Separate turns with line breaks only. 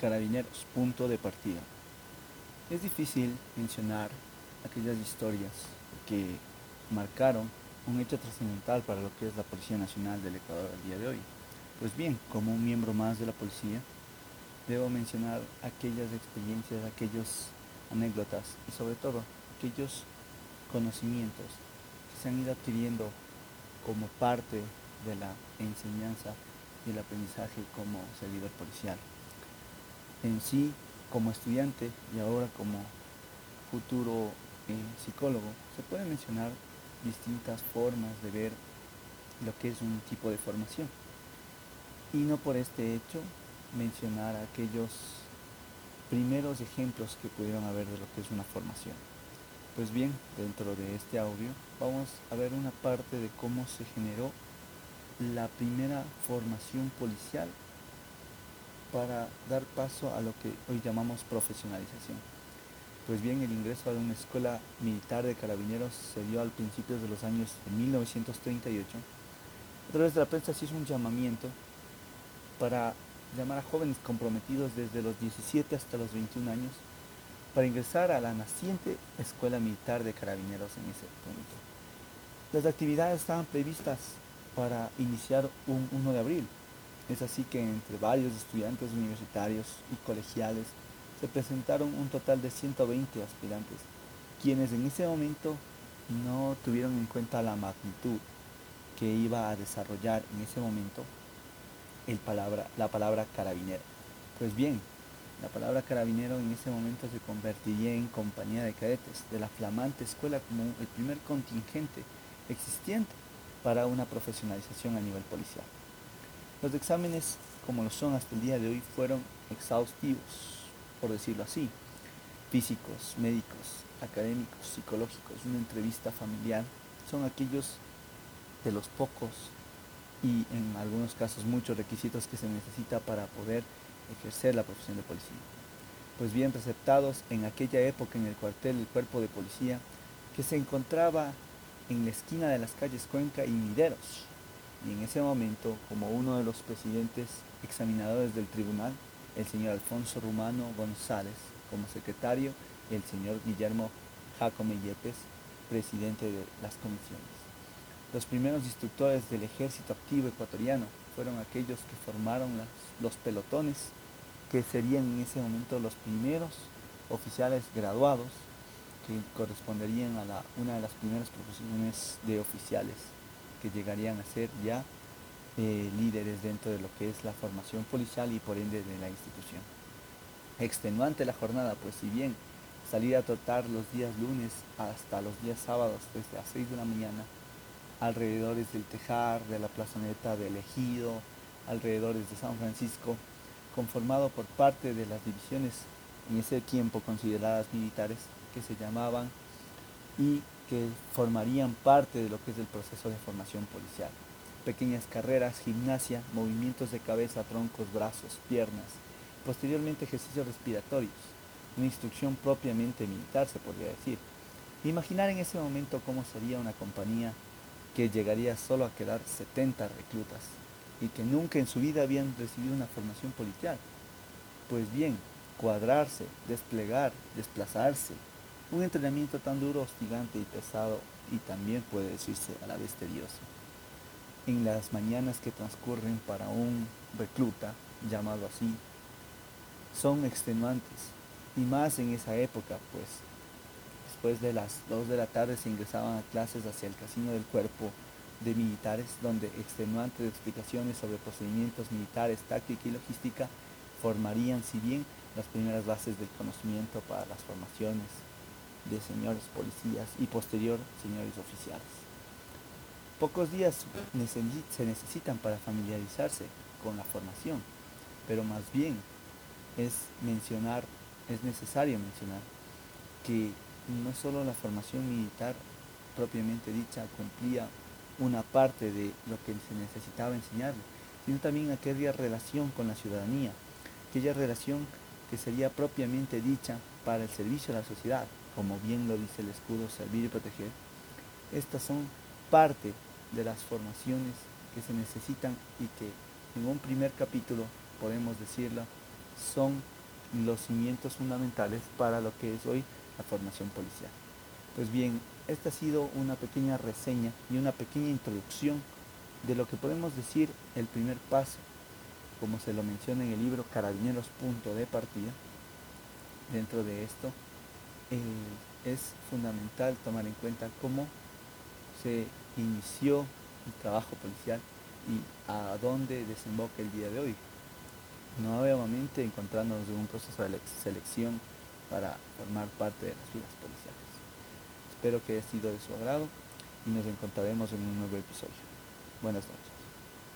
Carabineros, punto de partida. Es difícil mencionar aquellas historias que marcaron un hecho trascendental para lo que es la Policía Nacional del Ecuador al día de hoy. Pues bien, como un miembro más de la policía, debo mencionar aquellas experiencias, aquellas anécdotas y sobre todo aquellos conocimientos que se han ido adquiriendo como parte de la enseñanza y el aprendizaje como servidor policial. En sí, como estudiante y ahora como futuro eh, psicólogo, se pueden mencionar distintas formas de ver lo que es un tipo de formación. Y no por este hecho mencionar aquellos primeros ejemplos que pudieron haber de lo que es una formación. Pues bien, dentro de este audio vamos a ver una parte de cómo se generó la primera formación policial para dar paso a lo que hoy llamamos profesionalización. Pues bien, el ingreso a una escuela militar de carabineros se dio al principio de los años de 1938. A través de la prensa se hizo un llamamiento para llamar a jóvenes comprometidos desde los 17 hasta los 21 años para ingresar a la naciente Escuela Militar de Carabineros en ese punto. Las actividades estaban previstas para iniciar un 1 de abril. Es así que entre varios estudiantes universitarios y colegiales se presentaron un total de 120 aspirantes, quienes en ese momento no tuvieron en cuenta la magnitud que iba a desarrollar en ese momento el palabra, la palabra carabinero. Pues bien, la palabra carabinero en ese momento se convertiría en compañía de cadetes de la flamante escuela como el primer contingente existente para una profesionalización a nivel policial. Los exámenes, como lo son hasta el día de hoy, fueron exhaustivos, por decirlo así. Físicos, médicos, académicos, psicológicos, una entrevista familiar, son aquellos de los pocos y en algunos casos muchos requisitos que se necesita para poder ejercer la profesión de policía. Pues bien receptados en aquella época en el cuartel del cuerpo de policía que se encontraba en la esquina de las calles Cuenca y Mideros. Y en ese momento, como uno de los presidentes examinadores del tribunal, el señor Alfonso Rumano González, como secretario, y el señor Guillermo Jacome Yepes, presidente de las comisiones. Los primeros instructores del ejército activo ecuatoriano fueron aquellos que formaron los pelotones, que serían en ese momento los primeros oficiales graduados que corresponderían a una de las primeras profesiones de oficiales que llegarían a ser ya eh, líderes dentro de lo que es la formación policial y por ende de la institución. Extenuante la jornada, pues si bien salir a trotar los días lunes hasta los días sábados desde las 6 de la mañana, alrededores del Tejar, de la plazoneta del Ejido, alrededores de San Francisco, conformado por parte de las divisiones en ese tiempo consideradas militares, que se llamaban y que formarían parte de lo que es el proceso de formación policial. Pequeñas carreras, gimnasia, movimientos de cabeza, troncos, brazos, piernas, posteriormente ejercicios respiratorios, una instrucción propiamente militar se podría decir. Imaginar en ese momento cómo sería una compañía que llegaría solo a quedar 70 reclutas y que nunca en su vida habían recibido una formación policial. Pues bien, cuadrarse, desplegar, desplazarse, un entrenamiento tan duro, hostigante y pesado y también puede decirse a la vez tedioso. En las mañanas que transcurren para un recluta, llamado así, son extenuantes y más en esa época, pues después de las 2 de la tarde se ingresaban a clases hacia el casino del cuerpo de militares, donde extenuantes explicaciones sobre procedimientos militares, táctica y logística formarían, si bien, las primeras bases del conocimiento para las formaciones de señores policías y posterior señores oficiales. Pocos días se necesitan para familiarizarse con la formación, pero más bien es mencionar, es necesario mencionar que no solo la formación militar propiamente dicha cumplía una parte de lo que se necesitaba enseñarle, sino también aquella relación con la ciudadanía, aquella relación que sería propiamente dicha para el servicio a la sociedad, como bien lo dice el escudo, servir y proteger, estas son parte de las formaciones que se necesitan y que en un primer capítulo, podemos decirlo, son los cimientos fundamentales para lo que es hoy la formación policial. Pues bien, esta ha sido una pequeña reseña y una pequeña introducción de lo que podemos decir el primer paso, como se lo menciona en el libro Carabineros Punto de Partida. Dentro de esto eh, es fundamental tomar en cuenta cómo se inició el trabajo policial y a dónde desemboca el día de hoy. Nuevamente encontrándonos en un proceso de selección para formar parte de las filas policiales. Espero que haya sido de su agrado y nos encontraremos en un nuevo episodio. Buenas noches.